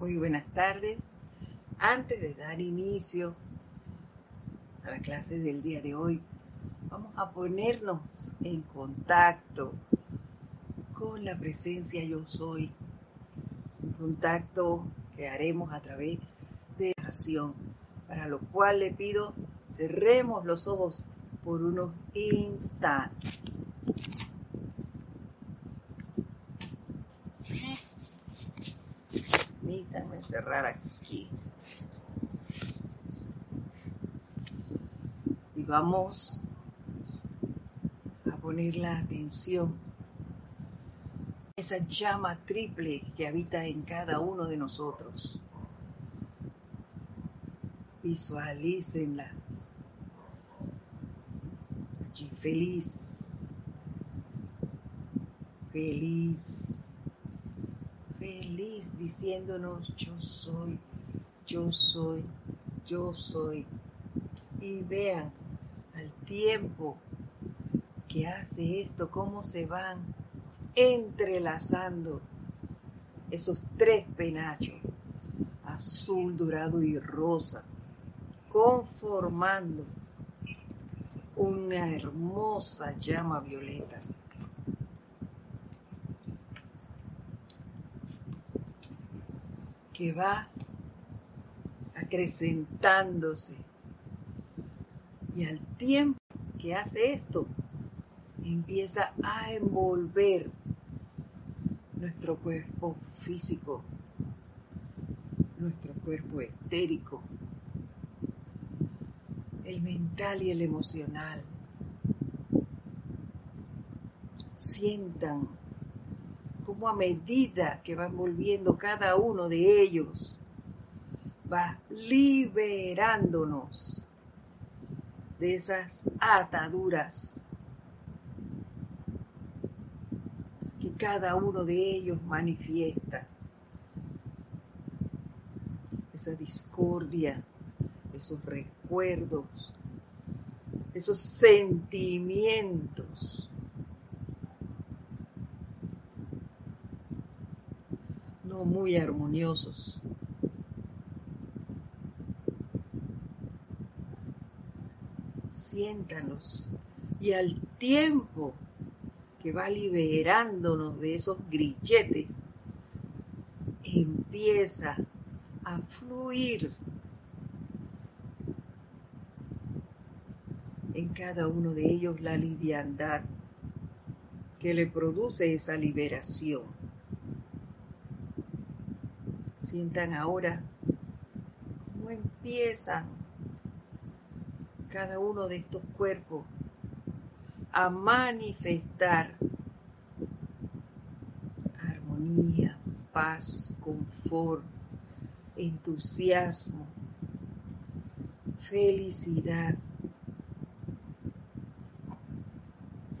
Muy buenas tardes. Antes de dar inicio a la clase del día de hoy, vamos a ponernos en contacto con la presencia yo soy. Un contacto que haremos a través de oración, para lo cual le pido cerremos los ojos por unos instantes. Permítanme cerrar aquí. Y vamos a poner la atención esa llama triple que habita en cada uno de nosotros. Visualícenla allí feliz, feliz, diciéndonos yo soy, yo soy, yo soy. Y vean al tiempo que hace esto, cómo se van entrelazando esos tres penachos, azul, dorado y rosa, conformando una hermosa llama violeta. Que va acrecentándose y al tiempo que hace esto empieza a envolver nuestro cuerpo físico, nuestro cuerpo etérico, el mental y el emocional. Sientan cómo a medida que van volviendo cada uno de ellos, va liberándonos de esas ataduras que cada uno de ellos manifiesta. Esa discordia, esos recuerdos, esos sentimientos. Muy armoniosos. Siéntanos y al tiempo que va liberándonos de esos grilletes, empieza a fluir en cada uno de ellos la liviandad que le produce esa liberación. Sientan ahora cómo empiezan cada uno de estos cuerpos a manifestar armonía, paz, confort, entusiasmo, felicidad,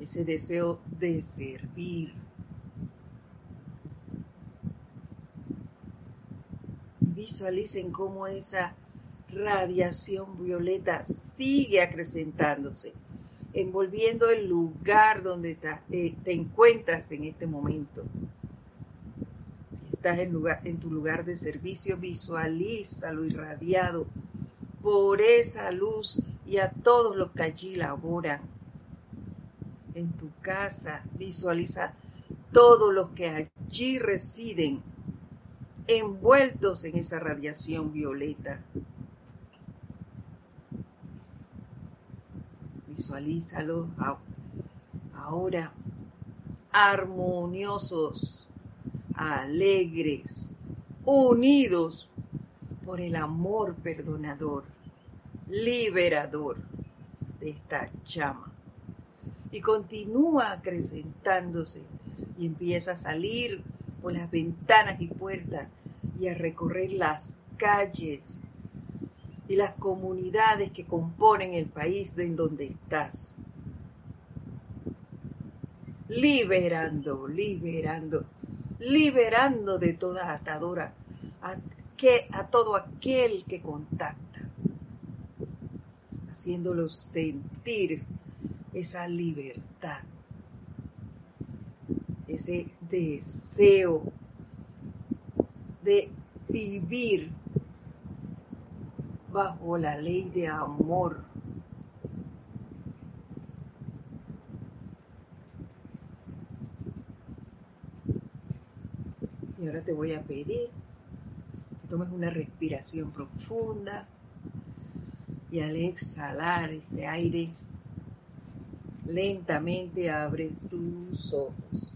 ese deseo de servir. Visualicen cómo esa radiación violeta sigue acrecentándose envolviendo el lugar donde eh, te encuentras en este momento. Si estás en, en tu lugar de servicio, visualízalo irradiado por esa luz y a todos los que allí laboran. En tu casa, visualiza todos los que allí residen, envueltos en esa radiación violeta. visualízalo ahora armoniosos, alegres, unidos por el amor perdonador, liberador de esta llama. Y continúa acrecentándose y empieza a salir por las ventanas y puertas y a recorrer las calles y las comunidades que componen el país en donde estás. Liberando, liberando, liberando de toda atadura a, que, a todo aquel que contacta, haciéndolo sentir esa libertad, ese deseo de vivir bajo la ley de amor. Y ahora te voy a pedir que tomes una respiración profunda y al exhalar este aire, lentamente abres tus ojos.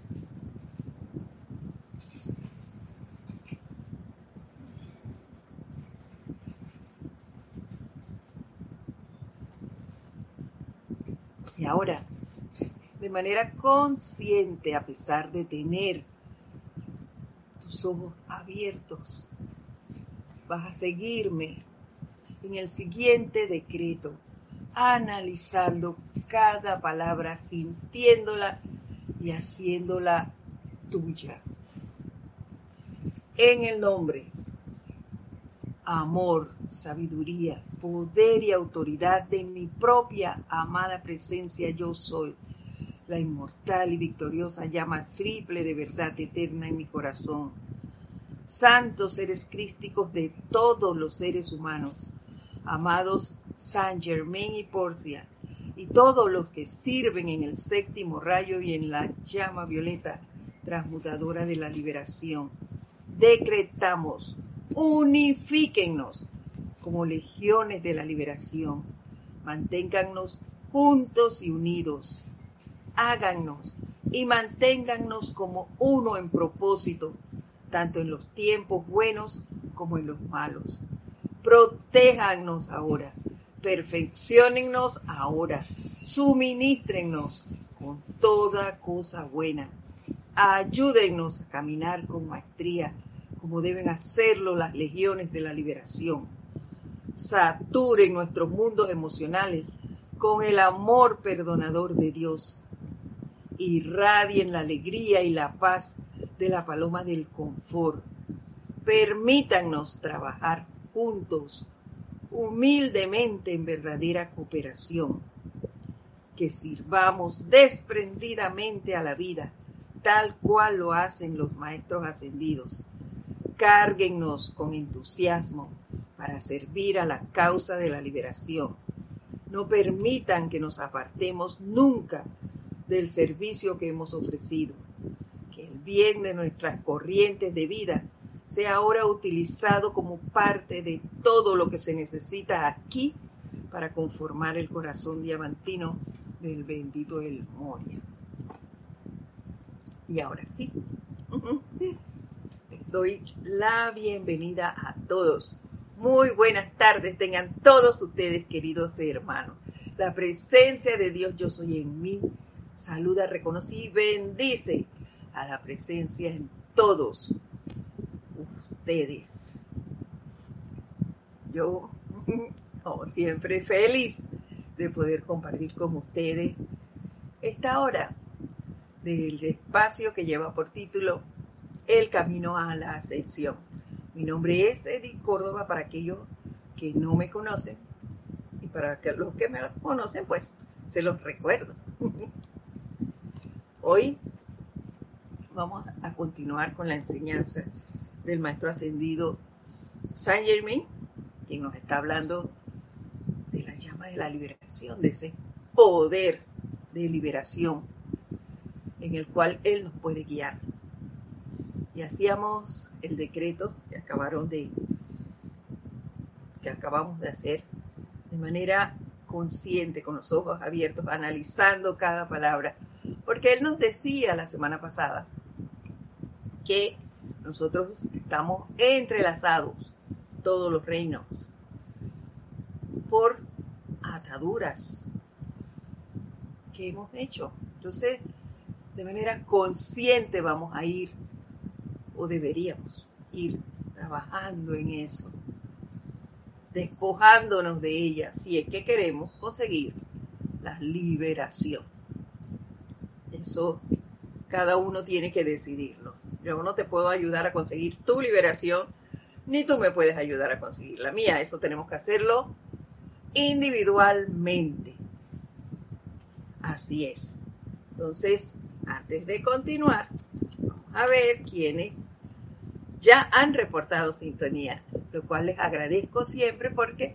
Y ahora, de manera consciente, a pesar de tener tus ojos abiertos, vas a seguirme en el siguiente decreto, analizando cada palabra, sintiéndola y haciéndola tuya. En el nombre, amor, sabiduría, poder y autoridad de mi propia amada presencia yo soy, la inmortal y victoriosa llama triple de verdad eterna en mi corazón. Santos seres crísticos de todos los seres humanos, amados San Germain y Porcia, y todos los que sirven en el séptimo rayo y en la llama violeta transmutadora de la liberación. Decretamos, unifíquennos como legiones de la liberación. Manténgannos juntos y unidos. Hágannos y manténgannos como uno en propósito, tanto en los tiempos buenos como en los malos protéjanos ahora, perfeccionennos ahora, suministrennos con toda cosa buena. Ayúdennos a caminar con maestría, como deben hacerlo las legiones de la liberación. Saturen nuestros mundos emocionales con el amor perdonador de Dios. Irradien la alegría y la paz de la paloma del confort. Permítannos trabajar juntos, humildemente en verdadera cooperación, que sirvamos desprendidamente a la vida, tal cual lo hacen los maestros ascendidos. Cárguennos con entusiasmo para servir a la causa de la liberación. No permitan que nos apartemos nunca del servicio que hemos ofrecido. Que el bien de nuestras corrientes de vida sea ahora utilizado como parte de todo lo que se necesita aquí para conformar el corazón diamantino del bendito El Moria. Y ahora sí, doy la bienvenida a todos. Muy buenas tardes, tengan todos ustedes, queridos hermanos. La presencia de Dios yo soy en mí. Saluda, reconoce y bendice a la presencia en todos ustedes. Yo, como siempre, feliz de poder compartir con ustedes esta hora del espacio que lleva por título El Camino a la Ascensión. Mi nombre es Edith Córdoba para aquellos que no me conocen y para los que me conocen, pues se los recuerdo. Hoy vamos a continuar con la enseñanza del maestro ascendido Saint Germain, quien nos está hablando de la llama de la liberación, de ese poder de liberación en el cual él nos puede guiar. Y hacíamos el decreto que acabaron de que acabamos de hacer de manera consciente, con los ojos abiertos, analizando cada palabra, porque él nos decía la semana pasada que nosotros estamos entrelazados, todos los reinos, por ataduras que hemos hecho. Entonces, de manera consciente vamos a ir, o deberíamos ir trabajando en eso, despojándonos de ellas, si es que queremos conseguir la liberación. Eso cada uno tiene que decidirlo. Yo no te puedo ayudar a conseguir tu liberación, ni tú me puedes ayudar a conseguir la mía. Eso tenemos que hacerlo individualmente. Así es. Entonces, antes de continuar, vamos a ver quiénes ya han reportado sintonía, lo cual les agradezco siempre porque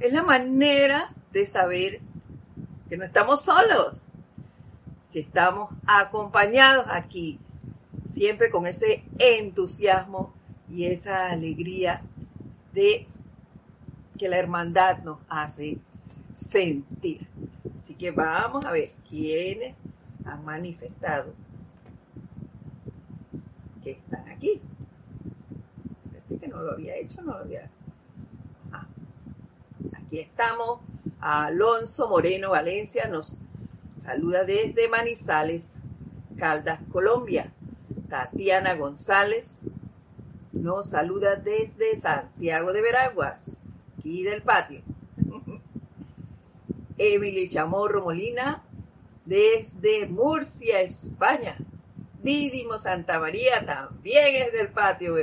es la manera de saber que no estamos solos, que estamos acompañados aquí, siempre con ese entusiasmo y esa alegría de que la hermandad nos hace sentir. Así que vamos a ver quiénes han manifestado que están aquí. Lo había hecho, no lo había. Ah, aquí estamos. Alonso Moreno Valencia nos saluda desde Manizales, Caldas, Colombia. Tatiana González nos saluda desde Santiago de Veraguas, aquí del patio. Emily Chamorro Molina desde Murcia, España. Didimo Santa María también es del patio.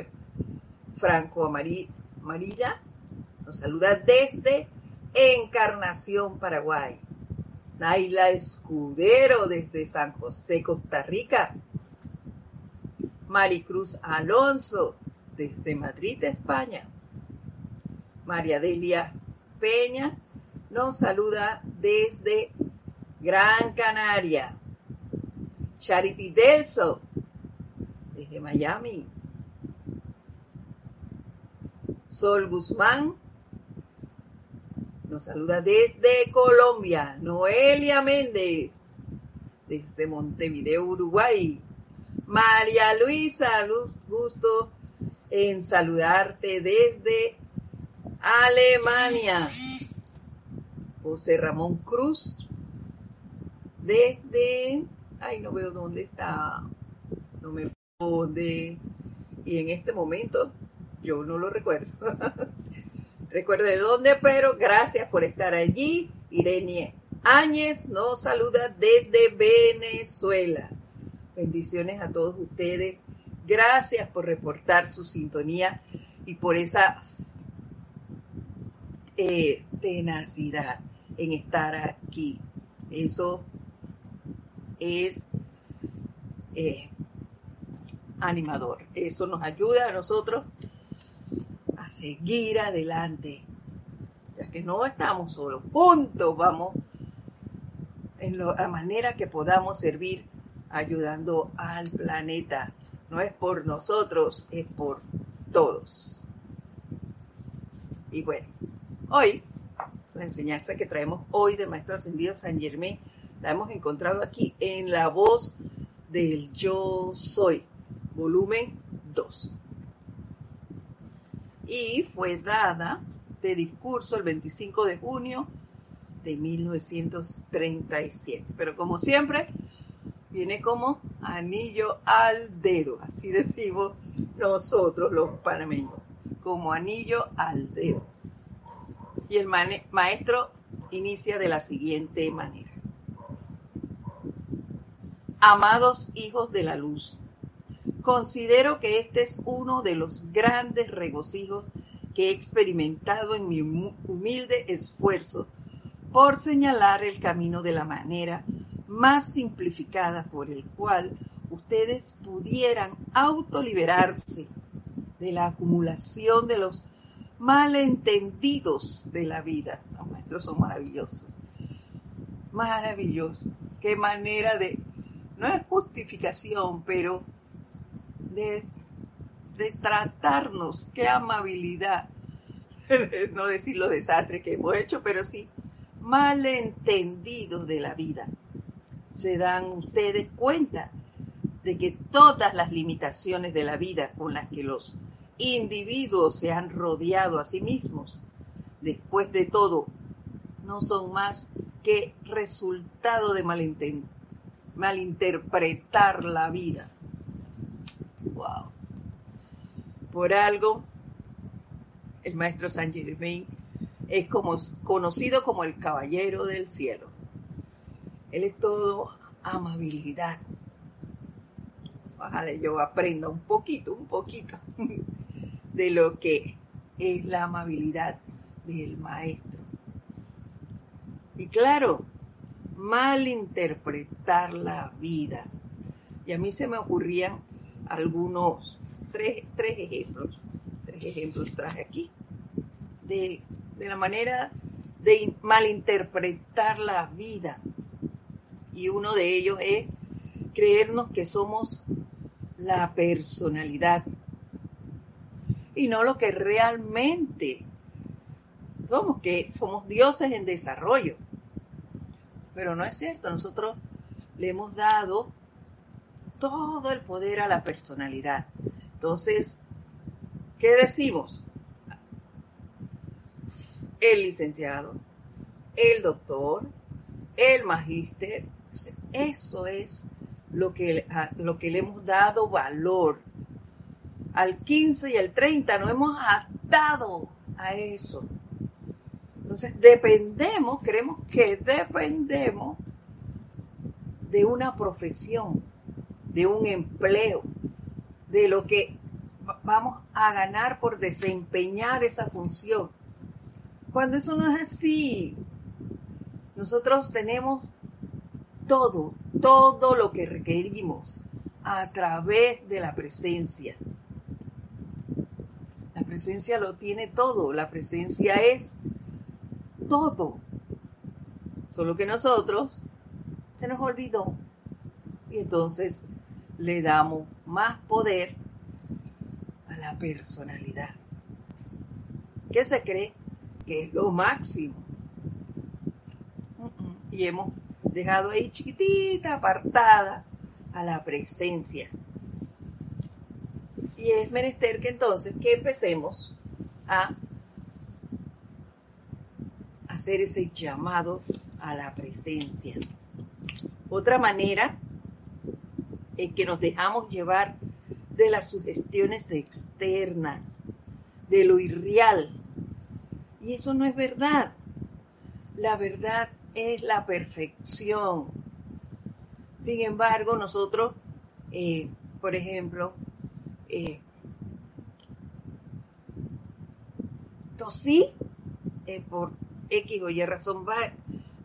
Franco Amarilla nos saluda desde Encarnación, Paraguay. Naila Escudero desde San José, Costa Rica. Maricruz Alonso desde Madrid, España. María Delia Peña nos saluda desde Gran Canaria. Charity Delso, desde Miami. Sol Guzmán nos saluda desde Colombia. Noelia Méndez, desde Montevideo, Uruguay. María Luisa, gusto en saludarte desde Alemania. José Ramón Cruz, desde ay, no veo dónde está, no me dónde, y en este momento yo no lo recuerdo. recuerdo de dónde, pero gracias por estar allí. Irene Áñez nos saluda desde Venezuela. Bendiciones a todos ustedes. Gracias por reportar su sintonía y por esa eh, tenacidad en estar aquí. Eso es eh, animador. Eso nos ayuda a nosotros seguir adelante, ya que no estamos solos, juntos vamos en la manera que podamos servir ayudando al planeta. No es por nosotros, es por todos. Y bueno, hoy, la enseñanza que traemos hoy del Maestro Ascendido San Germán la hemos encontrado aquí en La Voz del Yo Soy, volumen 2. Y fue dada de discurso el 25 de junio de 1937. Pero como siempre, viene como anillo al dedo, así decimos nosotros los panameños, como anillo al dedo. Y el maestro inicia de la siguiente manera. Amados hijos de la luz, considero que este es uno de los grandes regocijos que he experimentado en mi humilde esfuerzo por señalar el camino de la manera más simplificada por el cual ustedes pudieran autoliberarse de la acumulación de los malentendidos de la vida. Los maestros son maravillosos. Maravillosos. Qué manera de no es justificación, pero de, tratarnos, qué amabilidad, no decir los desastres que hemos hecho, pero sí malentendidos de la vida. Se dan ustedes cuenta de que todas las limitaciones de la vida con las que los individuos se han rodeado a sí mismos, después de todo, no son más que resultado de malinterpretar la vida. Wow. Por algo, el maestro Saint Germain es como, conocido como el caballero del cielo. Él es todo amabilidad. Ojalá yo aprenda un poquito, un poquito de lo que es la amabilidad del maestro. Y claro, malinterpretar la vida. Y a mí se me ocurrían algunos tres, tres ejemplos, tres ejemplos traje aquí, de, de la manera de malinterpretar la vida. Y uno de ellos es creernos que somos la personalidad y no lo que realmente somos, que somos dioses en desarrollo. Pero no es cierto, nosotros le hemos dado todo el poder a la personalidad. Entonces, ¿qué decimos? El licenciado, el doctor, el magíster, eso es lo que, lo que le hemos dado valor. Al 15 y al 30 nos hemos atado a eso. Entonces dependemos, creemos que dependemos de una profesión, de un empleo, de lo que vamos a ganar por desempeñar esa función. Cuando eso no es así, nosotros tenemos todo, todo lo que requerimos a través de la presencia. La presencia lo tiene todo, la presencia es todo. Solo que nosotros se nos olvidó y entonces le damos más poder a la personalidad. ¿Qué se cree? Que es lo máximo. Y hemos dejado ahí chiquitita, apartada a la presencia. Y es menester que entonces que empecemos a hacer ese llamado a la presencia. Otra manera es que nos dejamos llevar de las sugestiones externas, de lo irreal. Y eso no es verdad. La verdad es la perfección. Sin embargo, nosotros, eh, por ejemplo, eh, tosí eh, por X o Y razón, va,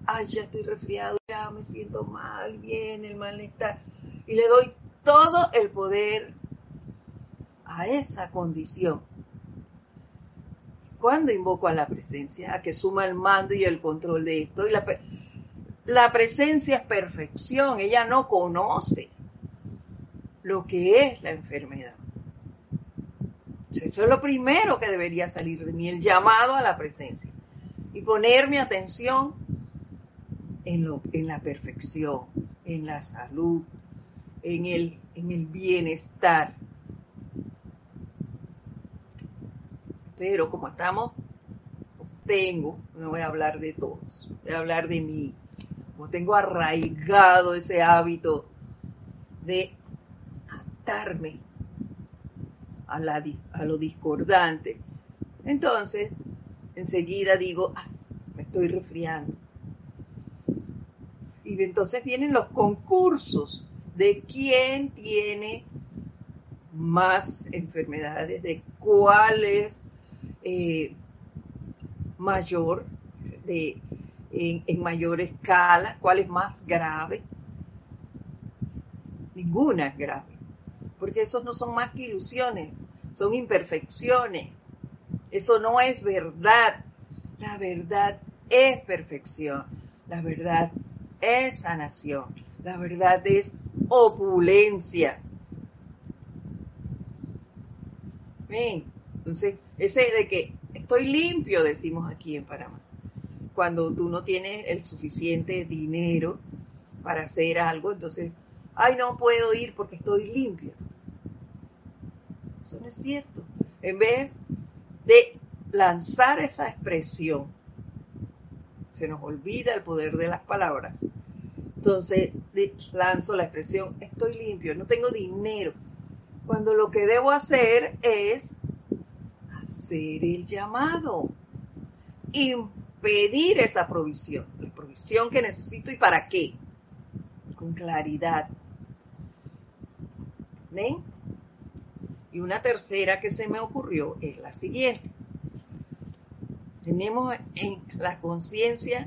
ay, ya estoy resfriado, ya me siento mal, bien, el malestar, y le doy todo el poder a esa condición. Cuando invoco a la presencia, a que suma el mando y el control de esto, la, presencia es perfección, ella no conoce lo que es la enfermedad. Eso es lo primero que debería salir de mí, el llamado a la presencia y poner mi atención en la perfección, en la salud, en el, en el bienestar. Pero como estamos, tengo, no voy a hablar de todos, voy a hablar de mí, como tengo arraigado ese hábito de atarme a, la, a lo discordante, entonces enseguida digo, ah, me estoy resfriando. Y entonces vienen los concursos de quién tiene más enfermedades, de cuál es eh, mayor, de, en, mayor escala, cuál es más grave. Ninguna es grave, porque esos no son más que ilusiones, son imperfecciones eso no es verdad. La verdad es perfección. La verdad es sanación. La verdad es opulencia. Bien, entonces, ese de que estoy limpio, decimos aquí en Panamá. Cuando tú no tienes el suficiente dinero para hacer algo, entonces, ay, no puedo ir porque estoy limpio. Eso no es cierto. En vez de lanzar esa expresión. Se nos olvida el poder de las palabras. Entonces lanzo la expresión, estoy limpio, no tengo dinero. Cuando lo que debo hacer es hacer el llamado, impedir esa provisión, la provisión que necesito y para qué, con claridad. ¿Ven? Y una tercera que se me ocurrió es la siguiente. Tenemos en la conciencia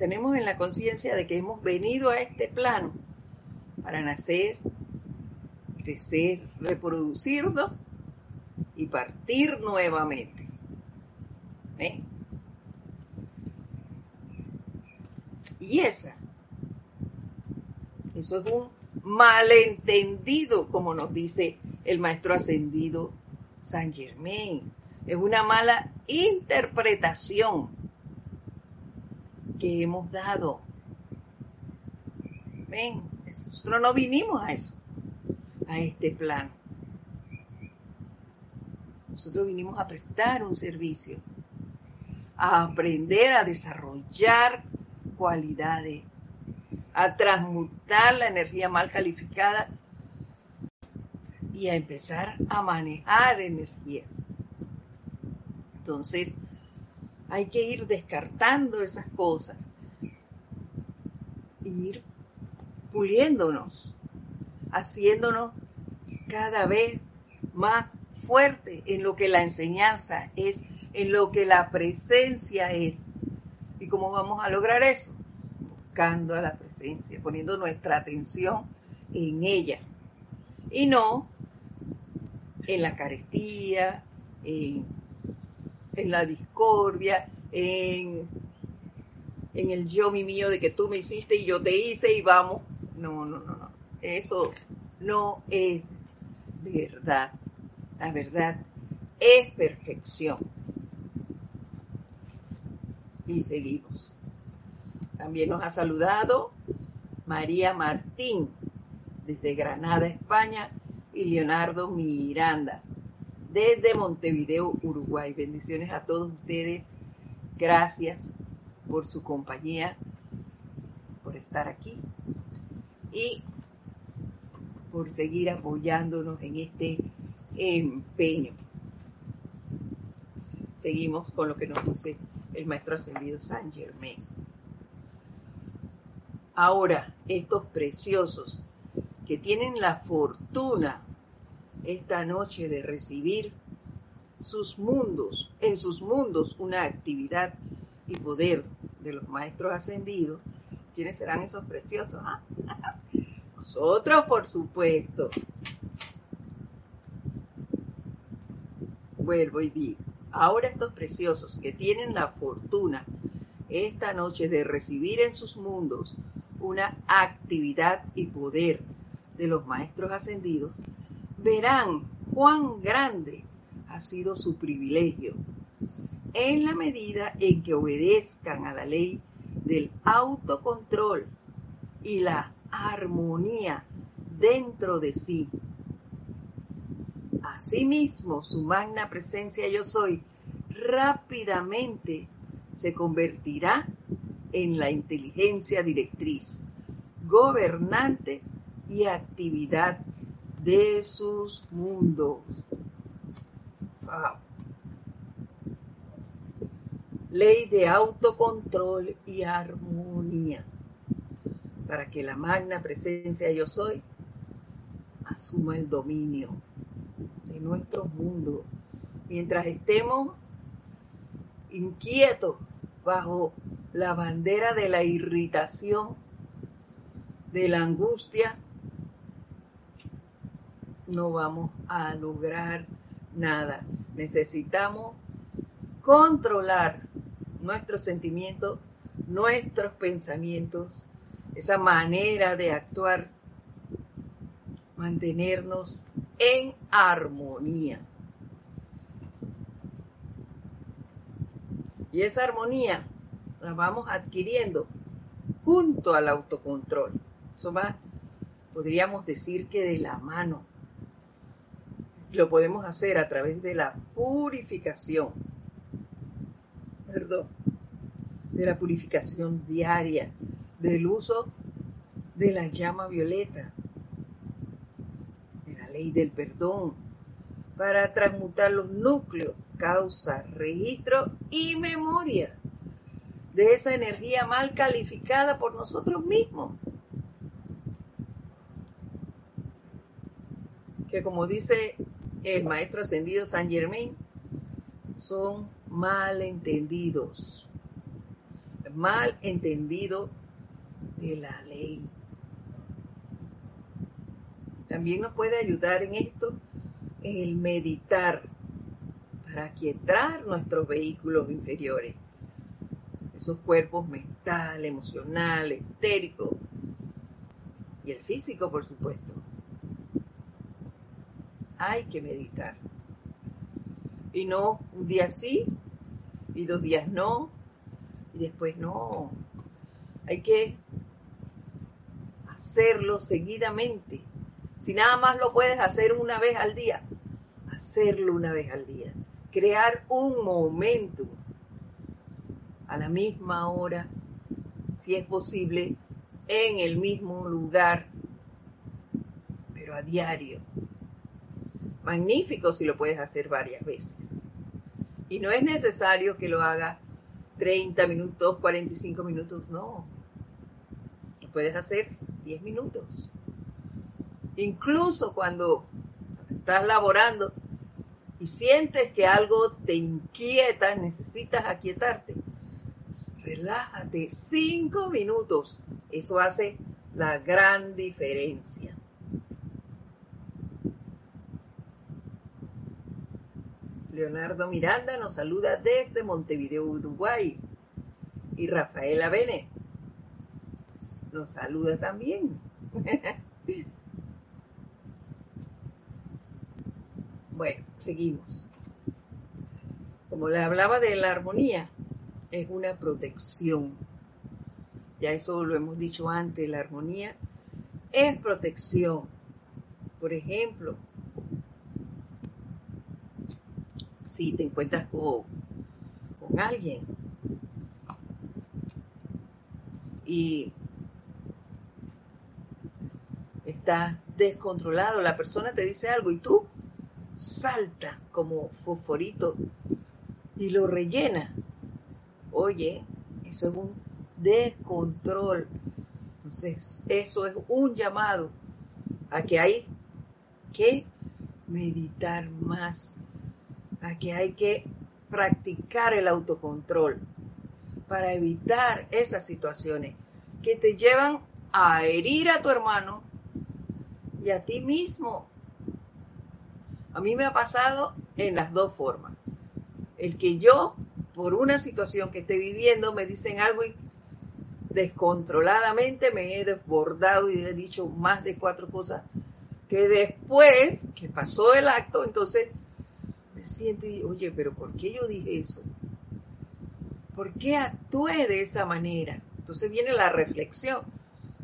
tenemos en la conciencia de que hemos venido a este plano para nacer, crecer, reproducirnos y partir nuevamente. Y esa, eso es un malentendido, como nos dice el maestro ascendido San Germain. Es una mala interpretación que hemos dado. Ven, nosotros no vinimos a eso, a este plano. Nosotros vinimos a prestar un servicio, a aprender a desarrollar cualidades, a transmutar la energía mal calificada y a empezar a manejar energía. Entonces, hay que ir descartando esas cosas, ir puliéndonos, haciéndonos cada vez más fuerte en lo que la enseñanza es, en lo que la presencia es. ¿Y cómo vamos a lograr eso? Buscando a la presencia, poniendo nuestra atención en ella. Y no en la carestía, en, en la discordia, en, en el yo mi mío de que tú me hiciste y yo te hice y vamos. No, no, no, no. Eso no es verdad. La verdad es perfección. Y seguimos. También nos ha saludado María Martín desde Granada, España, y Leonardo Miranda desde Montevideo, Uruguay. Bendiciones a todos ustedes. Gracias por su compañía, por estar aquí y por seguir apoyándonos en este empeño. Seguimos con lo que nos dice el maestro ascendido San Germain. Ahora, estos preciosos que tienen la fortuna esta noche de recibir sus mundos, en sus mundos una actividad y poder de los maestros ascendidos, ¿quiénes serán esos preciosos? Ah? Nosotros, por supuesto. vuelvo y digo, ahora estos preciosos que tienen la fortuna esta noche de recibir en sus mundos una actividad y poder de los maestros ascendidos, verán cuán grande ha sido su privilegio en la medida en que obedezcan a la ley del autocontrol y la armonía dentro de sí. Asimismo, su magna presencia yo soy rápidamente se convertirá en la inteligencia directriz, gobernante y actividad de sus mundos. Ley de autocontrol y armonía para que la magna presencia yo soy asuma el dominio de nuestro mundo. Mientras estemos inquietos bajo la bandera de la irritación, de la angustia, no vamos a lograr nada. Necesitamos controlar nuestros sentimientos, nuestros pensamientos, esa manera de actuar mantenernos en armonía. Y esa armonía la vamos adquiriendo junto al autocontrol. Eso va, podríamos decir que de la mano. Lo podemos hacer a través de la purificación. Perdón. De la purificación diaria, del uso de la llama violeta, ley del perdón para transmutar los núcleos, causa, registro y memoria de esa energía mal calificada por nosotros mismos. Que como dice el maestro ascendido San Germain, son malentendidos. mal entendido de la ley. También nos puede ayudar en esto el meditar para aquietar nuestros vehículos inferiores, esos cuerpos mental, emocional, estérico y el físico, por supuesto. Hay que meditar. Y no un día sí y dos días no y después no. Hay que hacerlo seguidamente. Si nada más lo puedes hacer una vez al día, hacerlo una vez al día. Crear un momento a la misma hora, si es posible, en el mismo lugar, pero a diario. Magnífico si lo puedes hacer varias veces. Y no es necesario que lo haga 30 minutos, 45 minutos, no. Lo puedes hacer 10 minutos. Incluso cuando estás laborando y sientes que algo te inquieta, necesitas aquietarte. Relájate 5 minutos. Eso hace la gran diferencia. Leonardo Miranda nos saluda desde Montevideo, Uruguay. Y Rafaela Bene nos saluda también. bueno, seguimos. Como le hablaba de la armonía, es una protección. Ya eso lo hemos dicho antes, la armonía es protección. Por ejemplo, si te encuentras con, alguien y estás descontrolado, la persona te dice algo y tú salta como fosforito y lo rellena. Oye, eso es un descontrol. Entonces, eso es un llamado a que hay que meditar más a que hay que practicar el autocontrol para evitar esas situaciones que te llevan a herir a tu hermano y a ti mismo. A mí me ha pasado en las dos formas. El que yo, por una situación que esté viviendo, me dicen algo y descontroladamente me he desbordado y he dicho más de cuatro cosas que después que pasó el acto, entonces siento y, oye, pero ¿por qué yo dije eso? ¿Por qué actué de esa manera? Entonces viene la reflexión,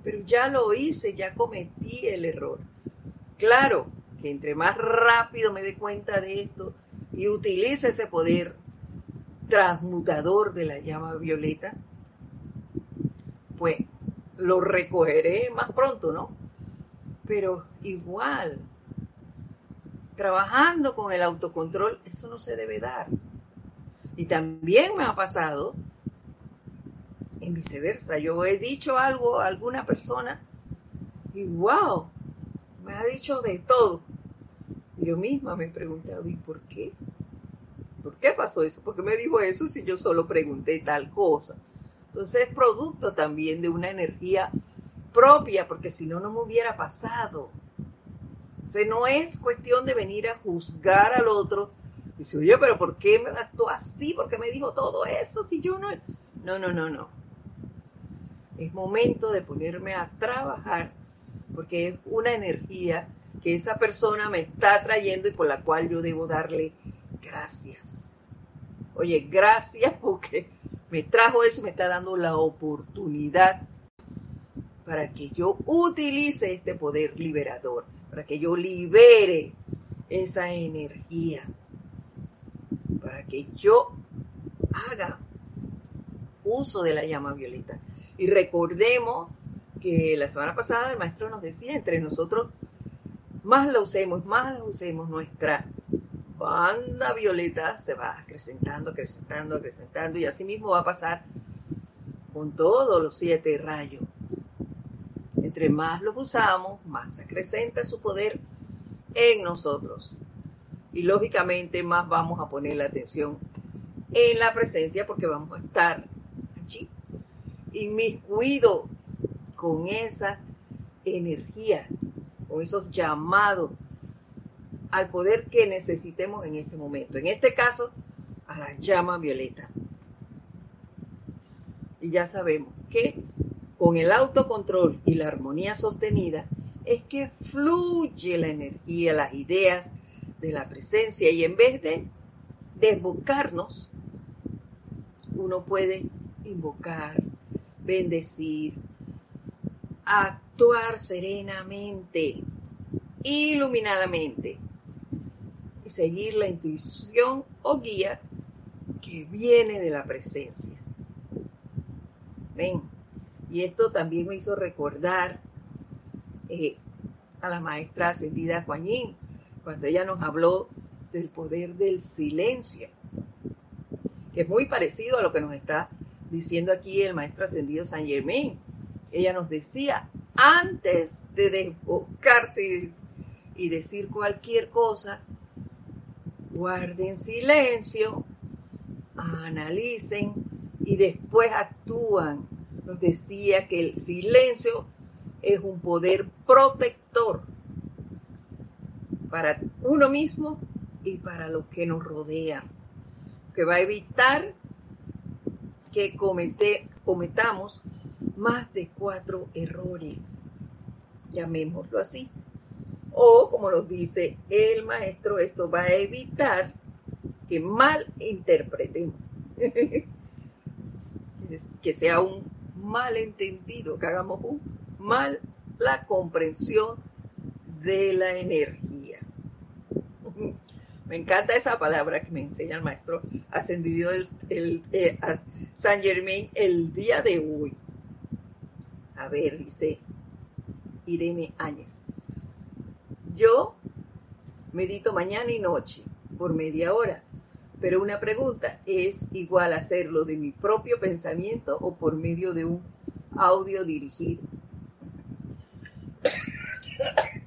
pero ya lo hice, ya cometí el error. Claro que entre más rápido me dé cuenta de esto y utilice ese poder transmutador de la llama violeta, pues lo recogeré más pronto, ¿no? Pero igual, trabajando con el autocontrol, eso no se debe dar. Y también me ha pasado en viceversa. Yo he dicho algo a alguna persona y wow, me ha dicho de todo. Yo misma me he preguntado, ¿y por qué? ¿Por qué pasó eso? ¿Por qué me dijo eso si yo solo pregunté tal cosa? Entonces es producto también de una energía propia, porque si no, no me hubiera pasado. O sea, no es cuestión de venir a juzgar al otro. Dice, oye, pero ¿por qué me actuó así? ¿Por qué me dijo todo eso si yo no... No, no, no, no. Es momento de ponerme a trabajar porque es una energía que esa persona me está trayendo y por la cual yo debo darle gracias. Oye, gracias porque me trajo eso y me está dando la oportunidad para que yo utilice este poder liberador para que yo libere esa energía, para que yo haga uso de la llama violeta. Y recordemos que la semana pasada el maestro nos decía, entre nosotros, más la usemos, más la usemos, nuestra banda violeta se va acrecentando, acrecentando, acrecentando, y así mismo va a pasar con todos los siete rayos entre más los usamos, más se acrecenta su poder en nosotros. Y lógicamente más vamos a poner la atención en la presencia porque vamos a estar allí inmiscuido con esa energía, con esos llamados al poder que necesitemos en ese momento. En este caso, a la llama violeta. Y ya sabemos que con el autocontrol y la armonía sostenida es que fluye la energía, las ideas de la presencia y en vez de desbocarnos, uno puede invocar, bendecir, actuar serenamente, iluminadamente y seguir la intuición o guía que viene de la presencia. Ven, y esto también me hizo recordar eh, a la maestra ascendida Juanín, cuando ella nos habló del poder del silencio, que es muy parecido a lo que nos está diciendo aquí el maestro ascendido San Germain. Ella nos decía, antes de desbocarse y decir cualquier cosa, guarden silencio, analicen y después actúan. Nos decía que el silencio es un poder protector para uno mismo y para los que nos rodean, que va a evitar que cometamos más de cuatro errores, llamémoslo así. O, como nos dice el maestro, esto va a evitar que mal interpretemos, que sea un malentendido, que hagamos un mal la comprensión de la energía. Me encanta esa palabra que me enseña el maestro ascendido el, eh, San Germain el día de hoy. A ver, dice Irene Áñez. Yo medito mañana y noche por media hora, pero una pregunta, ¿es igual hacerlo de mi propio pensamiento o por medio de un audio dirigido?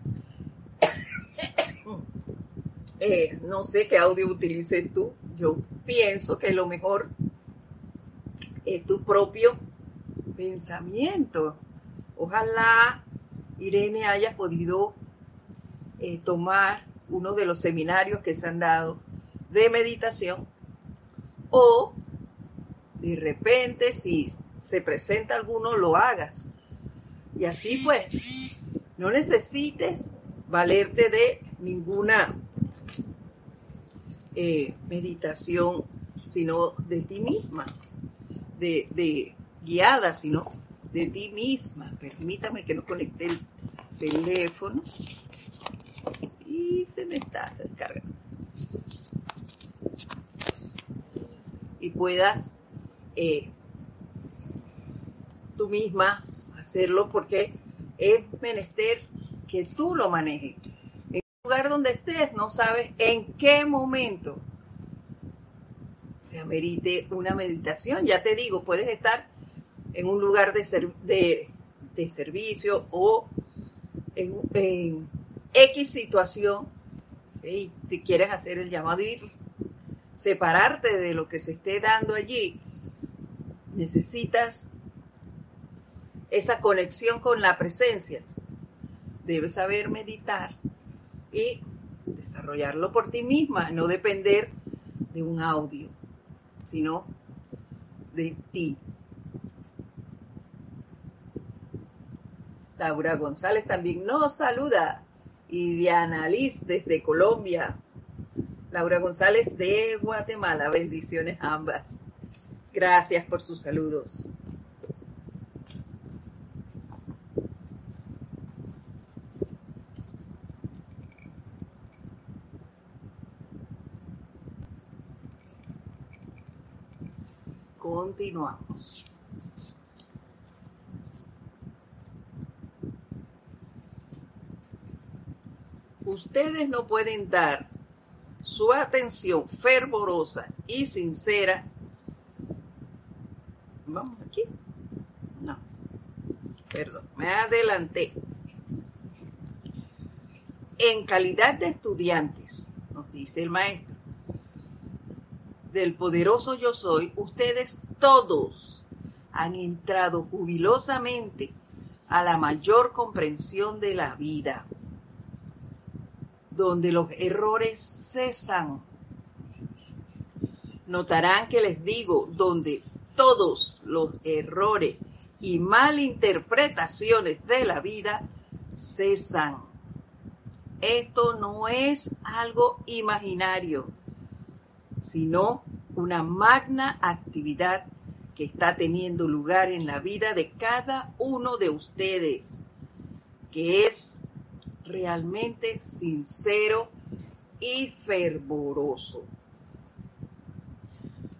Eh, no sé qué audio utilices tú. Yo pienso que lo mejor es tu propio pensamiento. Ojalá Irene haya podido eh, tomar uno de los seminarios que se han dado de meditación o de repente si se presenta alguno lo hagas. Y así pues, no necesites valerte de ninguna eh, meditación, sino de ti misma, de, guiada, sino de ti misma. Permítame que no conecte el teléfono y se me está descargando. Y puedas eh, tú misma hacerlo porque es menester que tú lo manejes lugar donde estés, no sabes en qué momento se amerite una meditación. Ya te digo, puedes estar en un lugar de, de, servicio o en, X situación y te quieres hacer el llamado y separarte de lo que se esté dando allí. Necesitas esa conexión con la presencia. Debes saber meditar y desarrollarlo por ti misma, no depender de un audio, sino de ti. Laura González también nos saluda y Diana Liz desde Colombia. Laura González de Guatemala, bendiciones ambas. Gracias por sus saludos. Continuamos. Ustedes no pueden dar su atención fervorosa y sincera. Vamos aquí. No. Perdón, me adelanté. En calidad de estudiantes, nos dice el maestro, del poderoso yo soy, ustedes todos han entrado jubilosamente a la mayor comprensión de la vida, donde los errores cesan. Notarán que les digo, donde todos los errores y malinterpretaciones de la vida cesan. Esto no es algo imaginario, sino una magna actividad que está teniendo lugar en la vida de cada uno de ustedes, que es realmente sincero y fervoroso.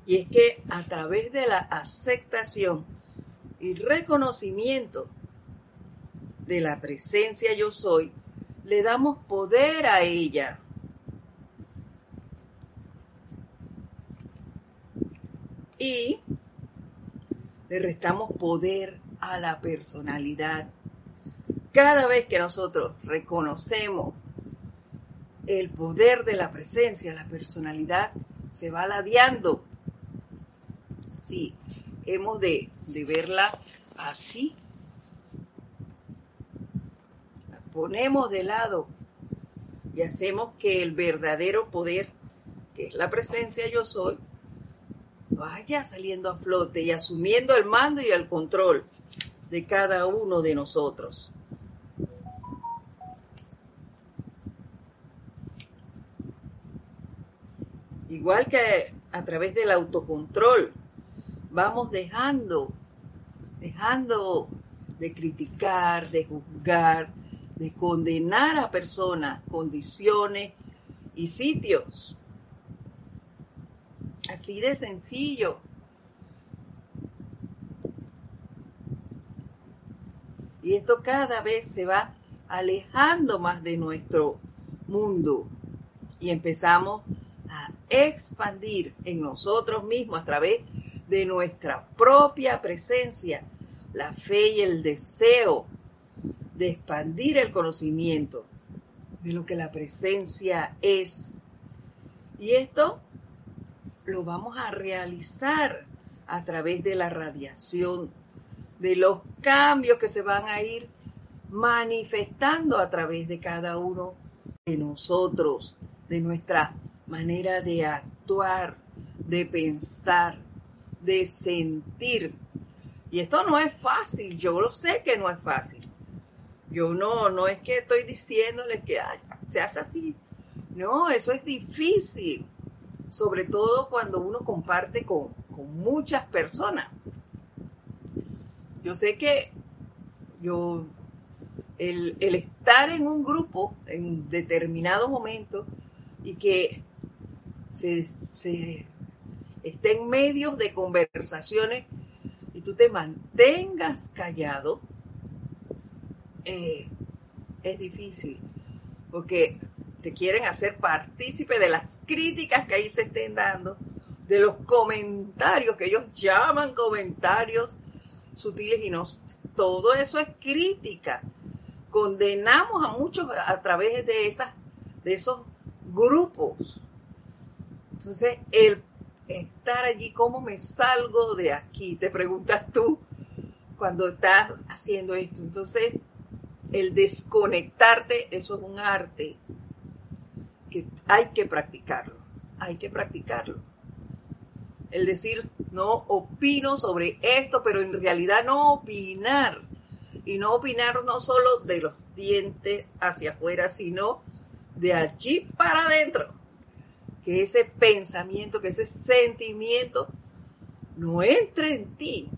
Y es que a través de la aceptación y reconocimiento de la presencia yo soy, le damos poder a ella. Y le restamos poder a la personalidad. Cada vez que nosotros reconocemos el poder de la presencia, la personalidad se va ladeando. Sí, hemos de, de verla así. La ponemos de lado y hacemos que el verdadero poder, que es la presencia yo soy, vaya saliendo a flote y asumiendo el mando y el control de cada uno de nosotros. Igual que a través del autocontrol, vamos dejando, dejando de criticar, de juzgar, de condenar a personas, condiciones y sitios Así de sencillo. Y esto cada vez se va alejando más de nuestro mundo y empezamos a expandir en nosotros mismos a través de nuestra propia presencia la fe y el deseo de expandir el conocimiento de lo que la presencia es. Y esto lo vamos a realizar a través de la radiación, de los cambios que se van a ir manifestando a través de cada uno de nosotros, de nuestra manera de actuar, de pensar, de sentir. Y esto no es fácil, yo lo sé que no es fácil. Yo no, no es que estoy diciéndole que se hace así. No, eso es difícil sobre todo cuando uno comparte con, muchas personas. Yo sé que yo, el, estar en un grupo en determinado momento y que se, se esté en medio de conversaciones y tú te mantengas callado, eh, es difícil. Porque te quieren hacer partícipe de las críticas que ahí se estén dando, de los comentarios que ellos llaman comentarios sutiles y no. Todo eso es crítica. Condenamos a muchos a través de esas, de esos grupos. Entonces, el estar allí, ¿cómo me salgo de aquí? Te preguntas tú cuando estás haciendo esto. Entonces, el desconectarte, eso es un arte que hay que practicarlo, hay que practicarlo. El decir, no opino sobre esto, pero en realidad no opinar. Y no opinar no solo de los dientes hacia afuera, sino de allí para adentro. Que ese pensamiento, que ese sentimiento no entre en ti.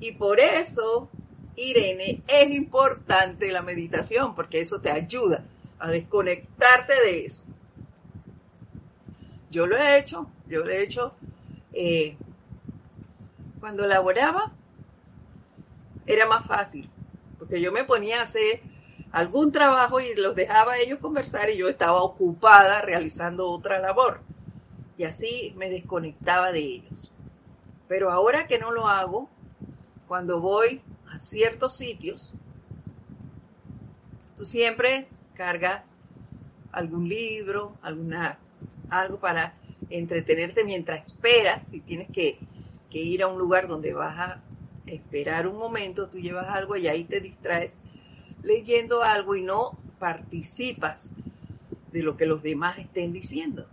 Y por eso, Irene, es importante la meditación, porque eso te ayuda a desconectarte de eso. Yo lo he hecho, yo lo he hecho eh, cuando laboraba, era más fácil, porque yo me ponía a hacer algún trabajo y los dejaba ellos conversar y yo estaba ocupada realizando otra labor. Y así me desconectaba de ellos. Pero ahora que no lo hago, cuando voy a ciertos sitios, tú siempre cargas algún libro, alguna algo para entretenerte mientras esperas, si tienes que, ir a un lugar donde vas a esperar un momento, tú llevas algo y ahí te distraes leyendo algo y no participas de lo que los demás estén diciendo.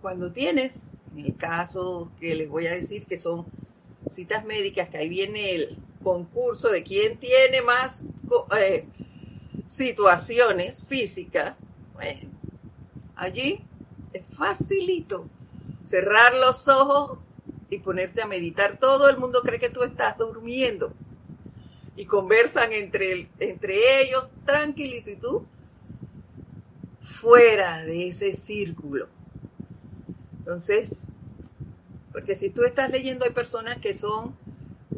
Cuando tienes, en el caso que les voy a decir que son citas médicas, que ahí viene el concurso de quién tiene más eh, situaciones físicas, allí es facilito cerrar los ojos y ponerte a meditar. Todo el mundo cree que tú estás durmiendo y conversan entre, entre ellos tranquilito tú fuera de ese círculo. Entonces, porque si tú estás leyendo hay personas que son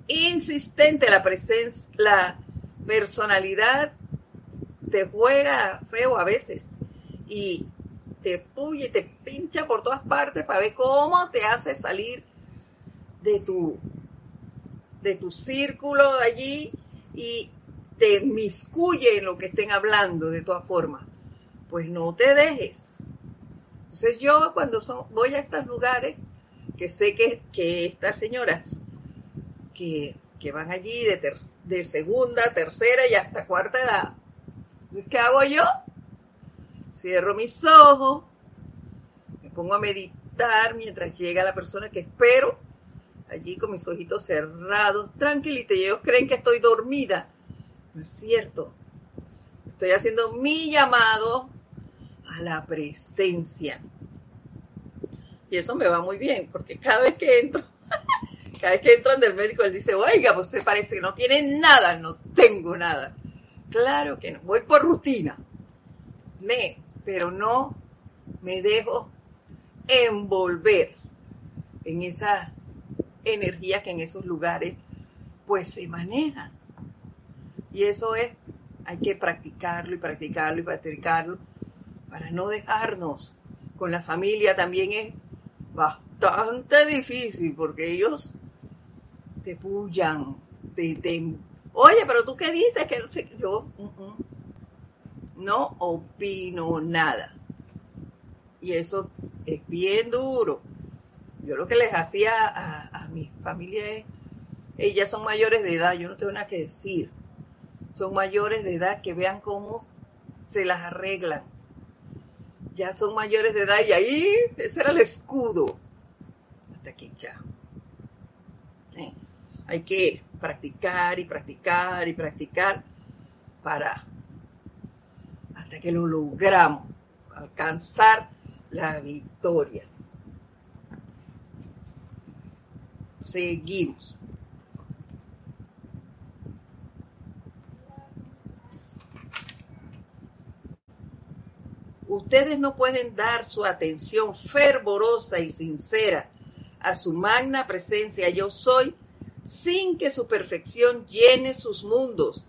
insistentes, la presencia, la personalidad te juega feo a veces y te puye, te pincha por todas partes para ver cómo te hace salir de tu, de tu círculo allí y te miscuye en lo que estén hablando de todas formas. Pues no te dejes. Entonces yo cuando voy a estos lugares, que sé que, que estas señoras que, van allí de, de segunda, tercera y hasta cuarta edad, ¿qué hago yo? Cierro mis ojos, me pongo a meditar mientras llega la persona que espero allí con mis ojitos cerrados, tranquilita, y ellos creen que estoy dormida. No es cierto. Estoy haciendo mi llamado a la presencia. Y eso me va muy bien, porque cada vez que entro, cada vez que entran del médico, él dice, oiga, pues usted parece que no tiene nada, no tengo nada. Claro que no, voy por rutina. Me, pero no me dejo envolver en esa energías que en esos lugares pues se manejan. Y eso es, hay que practicarlo y practicarlo y practicarlo para no dejarnos. Con la familia también es bastante difícil porque ellos te pullan, te, oye, pero tú qué dices que yo no opino nada. Y eso es bien duro yo lo que les hacía a, mi familia es, ellas son mayores de edad, yo no tengo nada que decir. Son mayores de edad que vean cómo se las arreglan. Ya son mayores de edad y ahí ese era el escudo. Hasta aquí ya. Hay que practicar y practicar y practicar para hasta que lo logramos, alcanzar la victoria. Seguimos. Ustedes no pueden dar su atención fervorosa y sincera a su magna presencia yo soy sin que su perfección llene sus mundos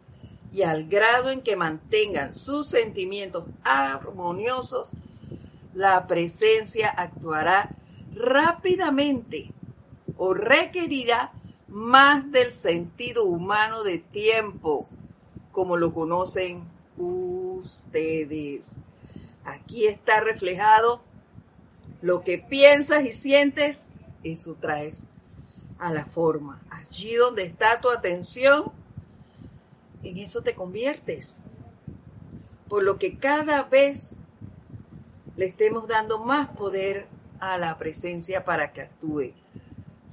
y al grado en que mantengan sus sentimientos armoniosos, la presencia actuará rápidamente o requerirá más del sentido humano de tiempo, como lo conocen ustedes. Aquí está reflejado lo que piensas y sientes, eso traes a la forma. Allí donde está tu atención, en eso te conviertes. Por lo que cada vez le estemos dando más poder a la presencia para que actúe.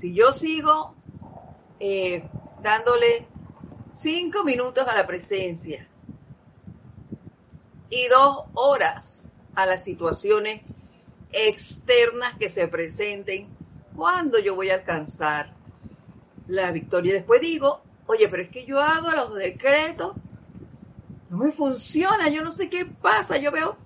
Si yo sigo eh, dándole cinco minutos a la presencia y dos horas a las situaciones externas que se presenten, ¿cuándo yo voy a alcanzar la victoria? Después digo, oye, pero es que yo hago los decretos, no me funciona, yo no sé qué pasa, yo veo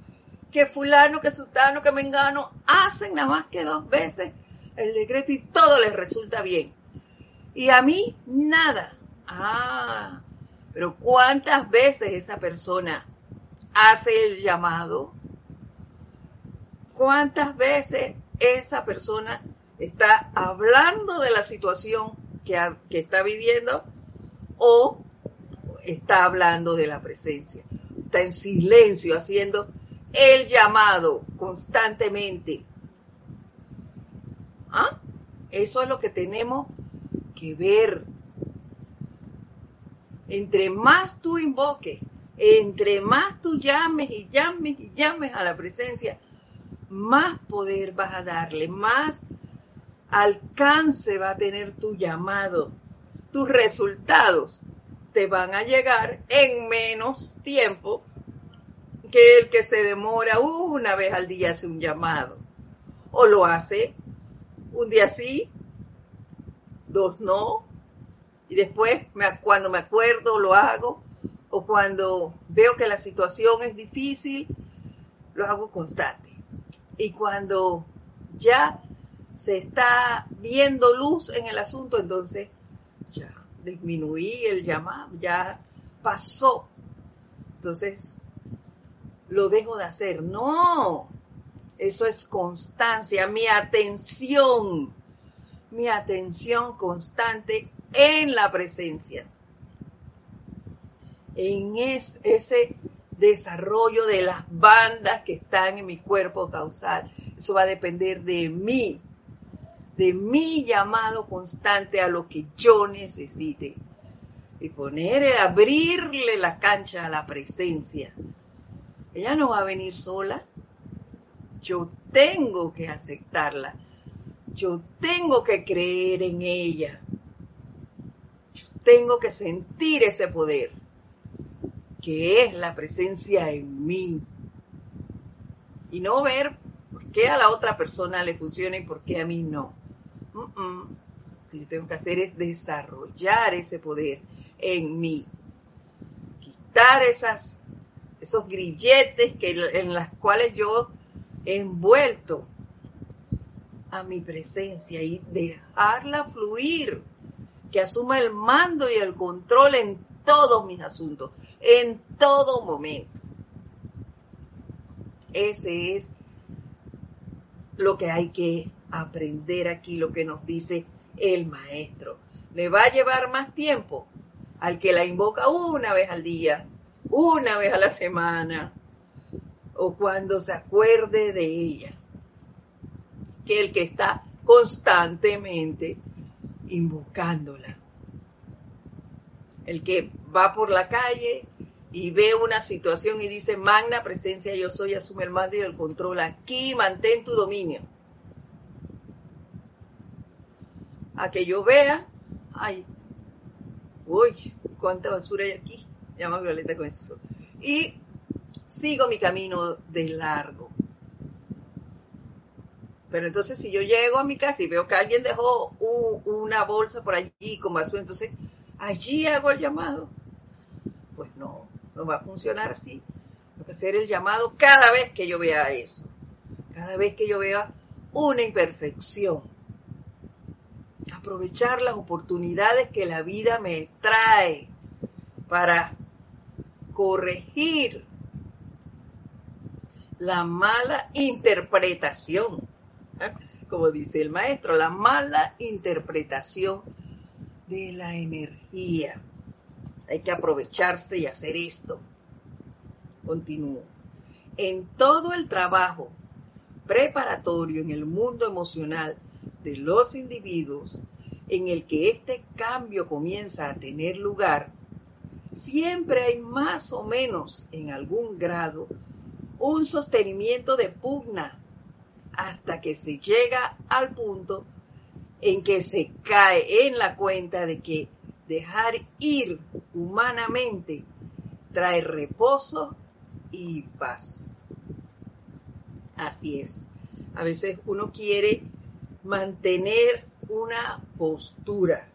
que fulano, que sultano, que mengano hacen nada más que dos veces el decreto y todo les resulta bien. Y a mí nada. Ah, pero ¿cuántas veces esa persona hace el llamado? ¿Cuántas veces esa persona está hablando de la situación que, que está viviendo o está hablando de la presencia? Está en silencio haciendo el llamado constantemente ¿Ah? Eso es lo que tenemos que ver. Entre más tú invoques, entre más tú llames y llames y llames a la presencia, más poder vas a darle, más alcance va a tener tu llamado. Tus resultados te van a llegar en menos tiempo que el que se demora una vez al día hace un llamado. O lo hace un día sí, dos no, y después cuando me acuerdo lo hago, o cuando veo que la situación es difícil, lo hago constante. Y cuando ya se está viendo luz en el asunto, entonces ya disminuí el llamado, ya pasó. Entonces, lo dejo de hacer. No, eso es constancia, mi atención, mi atención constante en la presencia, en ese desarrollo de las bandas que están en mi cuerpo causal. Eso va a depender de mí, de mi llamado constante a lo que yo necesite. Y poner, abrirle la cancha a la presencia. Ella no va a venir sola. Yo tengo que aceptarla. Yo tengo que creer en ella. Yo tengo que sentir ese poder, que es la presencia en mí. Y no ver por qué a la otra persona le funciona y por qué a mí no. Lo que yo tengo que hacer es desarrollar ese poder en mí. Quitar esas esos grilletes que, en las cuales yo envuelto a mi presencia y dejarla fluir, que asuma el mando y el control en todos mis asuntos, en todo momento. Ese es lo que hay que aprender aquí, lo que nos dice el maestro. Le va a llevar más tiempo al que la invoca una vez al día, una vez a la semana o cuando se acuerde de ella, que el que está constantemente invocándola. El que va por la calle y ve una situación y dice, magna presencia yo soy, asume el mando y el control aquí, mantén tu dominio. A que yo vea, ay, uy, cuánta basura hay aquí llama Violeta con eso. Y sigo mi camino de largo. Pero entonces si yo llego a mi casa y veo que alguien dejó una bolsa por allí con basura, entonces allí hago el llamado. Pues no, no va a funcionar así. Tengo que hacer el llamado cada vez que yo vea eso. Cada vez que yo vea una imperfección. Aprovechar las oportunidades que la vida me trae para corregir la mala interpretación, ¿eh? como dice el maestro, la mala interpretación de la energía. Hay que aprovecharse y hacer esto. Continúo. En todo el trabajo preparatorio en el mundo emocional de los individuos, en el que este cambio comienza a tener lugar, siempre hay más o menos en algún grado un sostenimiento de pugna hasta que se llega al punto en que se cae en la cuenta de que dejar ir humanamente trae reposo y paz. Así es. A veces uno quiere mantener una postura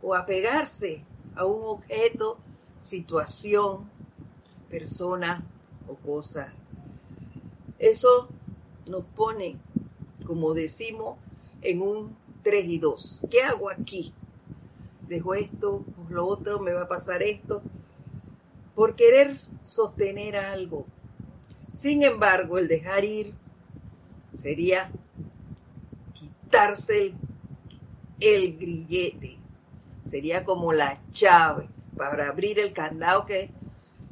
o apegarse a un objeto, situación, persona o cosa. Eso nos pone, como decimos, en un 3 y 2. ¿Qué hago aquí? Dejo esto, pues lo otro, me va a pasar esto, por querer sostener algo. Sin embargo, el dejar ir sería quitarse el, el grillete, sería como la llave para abrir el candado que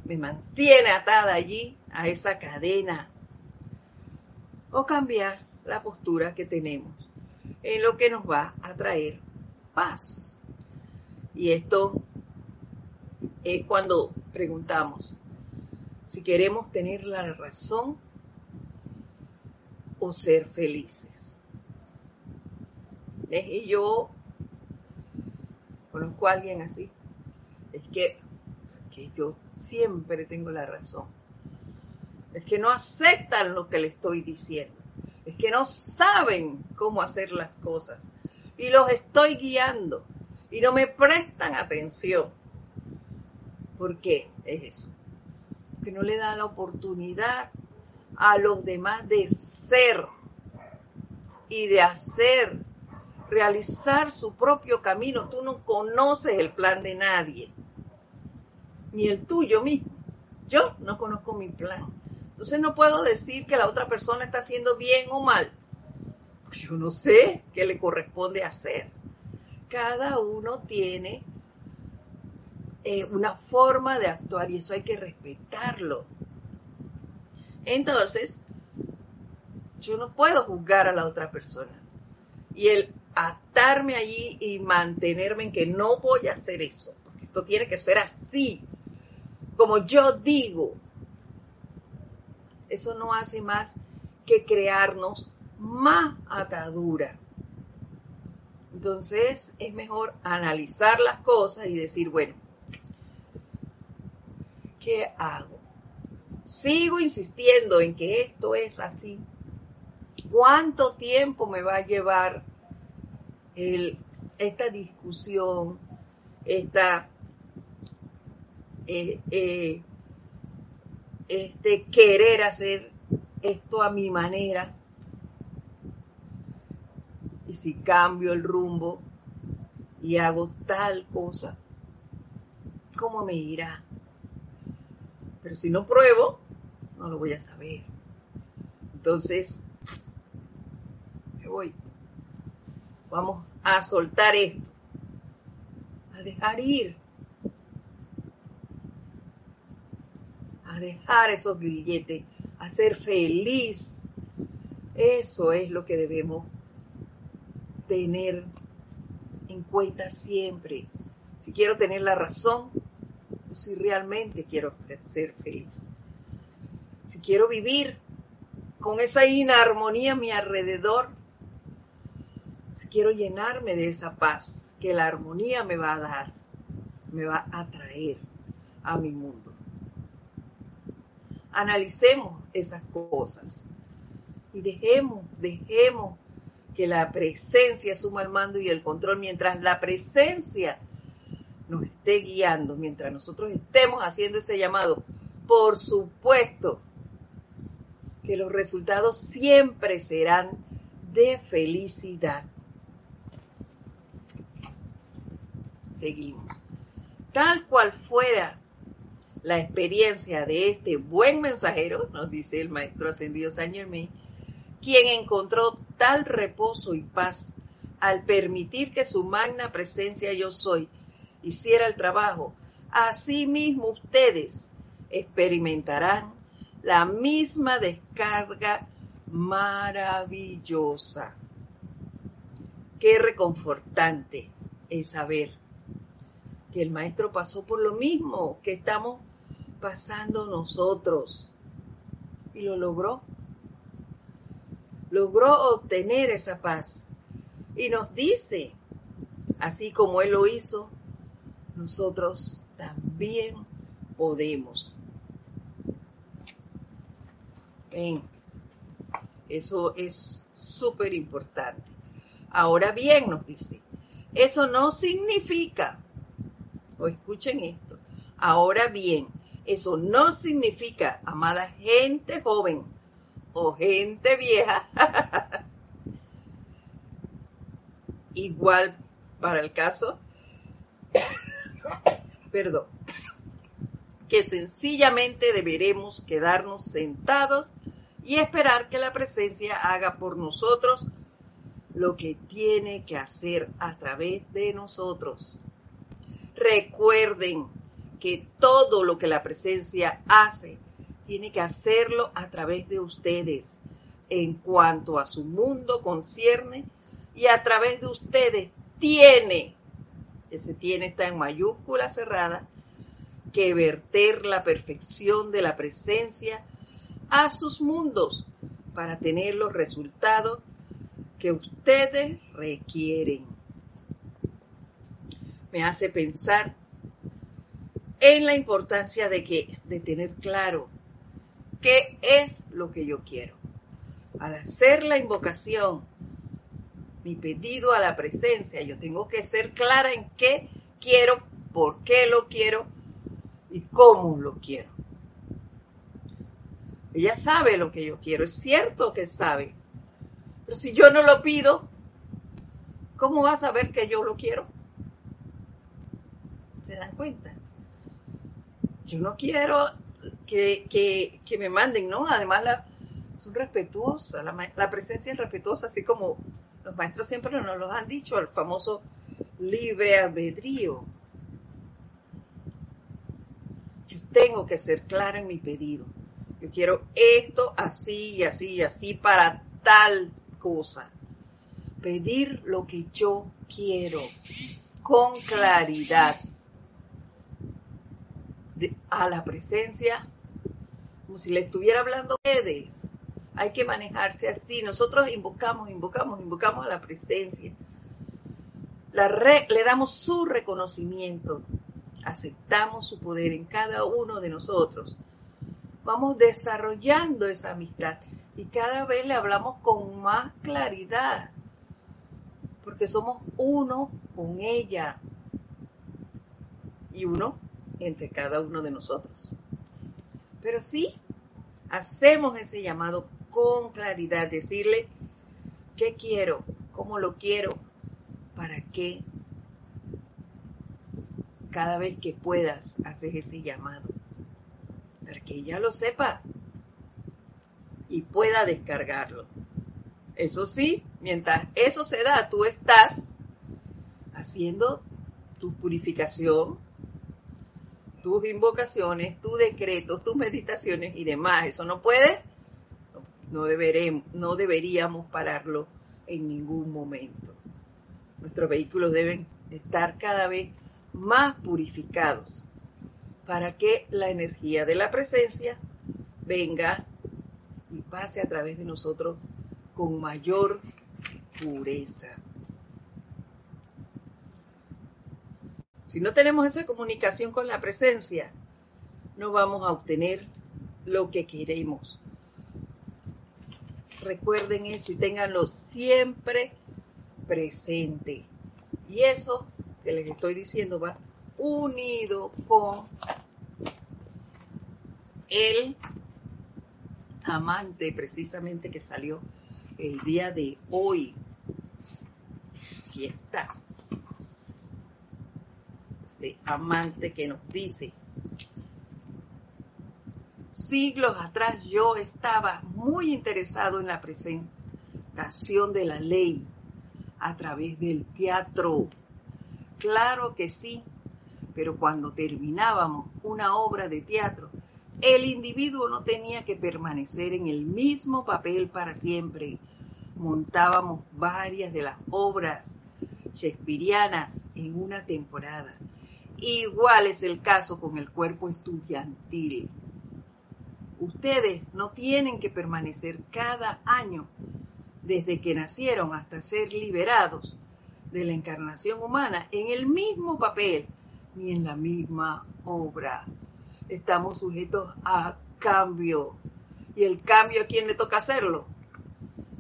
me mantiene atada allí a esa cadena. O cambiar la postura que tenemos en lo que nos va a traer paz. Y esto es cuando preguntamos si queremos tener la razón o ser felices. Y yo conozco a alguien así. Es que, que yo siempre tengo la razón. Es que no aceptan lo que le estoy diciendo. Es que no saben cómo hacer las cosas. Y los estoy guiando. Y no me prestan atención. ¿Por qué es eso? Que no le da la oportunidad a los demás de ser y de hacer, realizar su propio camino. Tú no conoces el plan de nadie, ni el tuyo mismo. Yo no conozco mi plan. Entonces no puedo decir que la otra persona está haciendo bien o mal. Yo no sé qué le corresponde hacer. Cada uno tiene eh, una forma de actuar y eso hay que respetarlo. Entonces, yo no puedo juzgar a la otra persona. Y el atarme allí y mantenerme en que no voy a hacer eso, porque esto tiene que ser así, como yo digo, eso no hace más que crearnos más atadura. Entonces es mejor analizar las cosas y decir, bueno, ¿qué hago? Sigo insistiendo en que esto es así. ¿Cuánto tiempo me va a llevar esta discusión, esta, eh, eh, este querer hacer esto a mi manera? Y si cambio el rumbo y hago tal cosa, ¿cómo me irá? Pero si no pruebo, no lo voy a saber. Entonces, me voy. Vamos a soltar esto. A dejar ir. Dejar esos billetes. A ser feliz. Eso es lo que debemos tener en cuenta siempre. Si quiero tener la razón, si realmente quiero ser feliz. Si quiero vivir con esa inarmonía a mi alrededor, si quiero llenarme de esa paz que la armonía me va a dar, me va a traer a mi mundo. Analicemos esas cosas y dejemos, dejemos que la presencia suma el mando y el control mientras la presencia nos esté guiando, mientras nosotros estemos haciendo ese llamado, por supuesto que los resultados siempre serán de felicidad. Seguimos. Tal cual fuera la experiencia de este buen mensajero, nos dice el maestro ascendido San Germain, quien encontró tal reposo y paz al permitir que su magna presencia yo soy hiciera el trabajo, asimismo ustedes experimentarán la misma descarga maravillosa. Qué reconfortante es saber que el maestro pasó por lo mismo que estamos pasando nosotros y lo logró. Logró obtener esa paz y nos dice, así como él lo hizo, nosotros también podemos. Ven, eso es súper importante. Ahora bien, nos dice, eso no significa, o escuchen esto, ahora bien, eso no significa, amada gente joven o gente vieja, igual para el caso perdón, que sencillamente deberemos quedarnos sentados y esperar que la presencia haga por nosotros lo que tiene que hacer a través de nosotros. Recuerden que todo lo que la presencia hace, tiene que hacerlo a través de ustedes en cuanto a su mundo concierne y a través de ustedes tiene, ese tiene está en mayúscula cerrada, que verter la perfección de la presencia a sus mundos para tener los resultados que ustedes requieren. Me hace pensar en la importancia de que de tener claro qué es lo que yo quiero. Al hacer la invocación, mi pedido a la presencia, yo tengo que ser clara en qué quiero, por qué lo quiero y cómo lo quiero. Ella sabe lo que yo quiero, es cierto que sabe. Pero si yo no lo pido, ¿cómo va a saber que yo lo quiero? ¿Se dan cuenta? Yo no quiero que, que, me manden, ¿no? Además, la, son respetuosas, la, presencia es respetuosa, así como los maestros siempre nos lo han dicho, el famoso libre albedrío. tengo que ser clara en mi pedido. Yo quiero esto así y así y así para tal cosa. Pedir lo que yo quiero con claridad a la presencia, como si le estuviera hablando a ustedes. Hay que manejarse así. Nosotros invocamos, invocamos, invocamos a la presencia. La le damos su reconocimiento aceptamos su poder en cada uno de nosotros, vamos desarrollando esa amistad y cada vez le hablamos con más claridad, porque somos uno con ella y uno entre cada uno de nosotros. Pero sí, hacemos ese llamado con claridad, decirle qué quiero, cómo lo quiero, para qué cada vez que puedas, haces ese llamado para que ella lo sepa y pueda descargarlo. Eso sí, mientras eso se da, tú estás haciendo tu purificación, tus invocaciones, tus decretos, tus meditaciones y demás. Eso no puede, no, deberemos, no deberíamos pararlo en ningún momento. Nuestros vehículos deben estar cada vez más purificados para que la energía de la presencia venga y pase a través de nosotros con mayor pureza. Si no tenemos esa comunicación con la presencia, no vamos a obtener lo que queremos. Recuerden eso y ténganlo siempre presente. Y eso que les estoy diciendo va unido con el amante precisamente que salió el día de hoy. Aquí está. Ese amante que nos dice, siglos atrás yo estaba muy interesado en la presentación de la ley a través del teatro Claro que sí, pero cuando terminábamos una obra de teatro, el individuo no tenía que permanecer en el mismo papel para siempre. Montábamos varias de las obras shakespearianas en una temporada. Igual es el caso con el cuerpo estudiantil. Ustedes no tienen que permanecer cada año desde que nacieron hasta ser liberados de la encarnación humana en el mismo papel ni en la misma obra. Estamos sujetos a cambio. ¿Y el cambio a quién le toca hacerlo?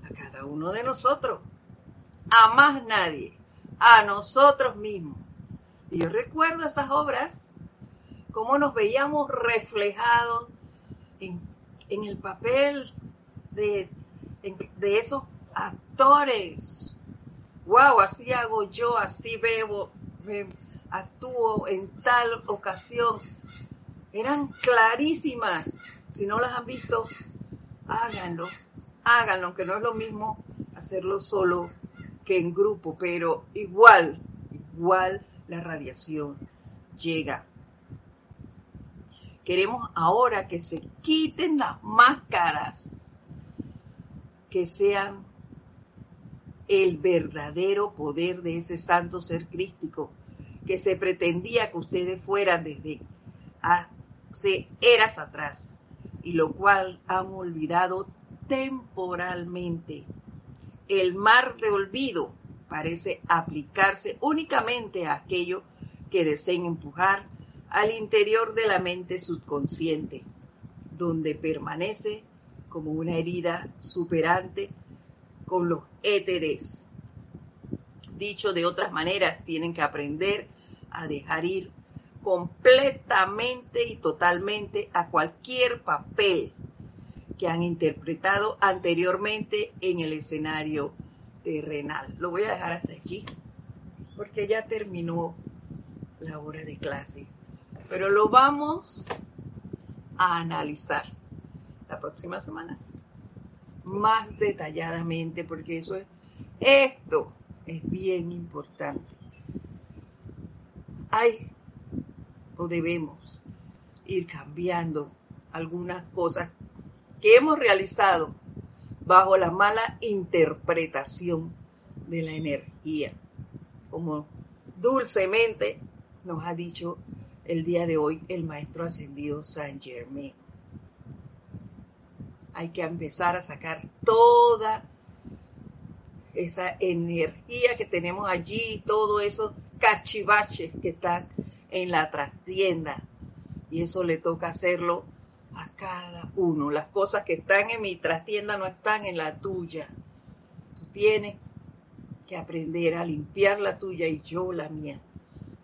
A cada uno de nosotros. A más nadie. A nosotros mismos. Y yo recuerdo esas obras, cómo nos veíamos reflejados en, el papel de, esos actores wow, así hago yo, así bebo, actúo en tal ocasión. Eran clarísimas. Si no las han visto, háganlo, háganlo, aunque no es lo mismo hacerlo solo que en grupo, pero igual, igual la radiación llega. Queremos ahora que se quiten las máscaras, que sean el verdadero poder de ese santo ser crístico que se pretendía que ustedes fueran desde hace eras atrás y lo cual han olvidado temporalmente. El mar de olvido parece aplicarse únicamente a aquello que deseen empujar al interior de la mente subconsciente, donde permanece como una herida superante con los éteres. Dicho de otras maneras, tienen que aprender a dejar ir completamente y totalmente a cualquier papel que han interpretado anteriormente en el escenario terrenal. Lo voy a dejar hasta aquí porque ya terminó la hora de clase. Pero lo vamos a analizar la próxima semana más detalladamente porque eso es esto es bien importante. Hay o debemos ir cambiando algunas cosas que hemos realizado bajo la mala interpretación de la energía, como dulcemente nos ha dicho el día de hoy el maestro ascendido Saint Germain. Hay que empezar a sacar toda esa energía que tenemos allí, todo eso cachivaches que están en la trastienda. Y eso le toca hacerlo a cada uno. Las cosas que están en mi trastienda no están en la tuya. Tú tienes que aprender a limpiar la tuya y yo la mía.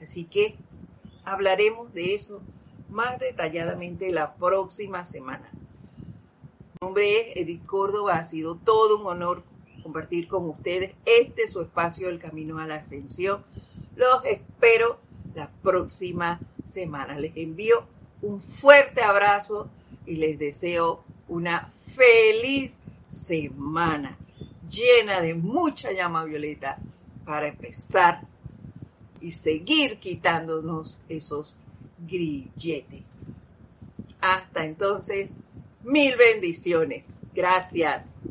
Así que hablaremos de eso más detalladamente la próxima semana. Mi nombre es Edith Córdoba, ha sido todo un honor compartir con ustedes este su espacio del camino a la ascensión. Los espero la próxima semana. Les envío un fuerte abrazo y les deseo una feliz semana llena de mucha llama violeta para empezar y seguir quitándonos esos grilletes. Hasta entonces, mil bendiciones. Gracias.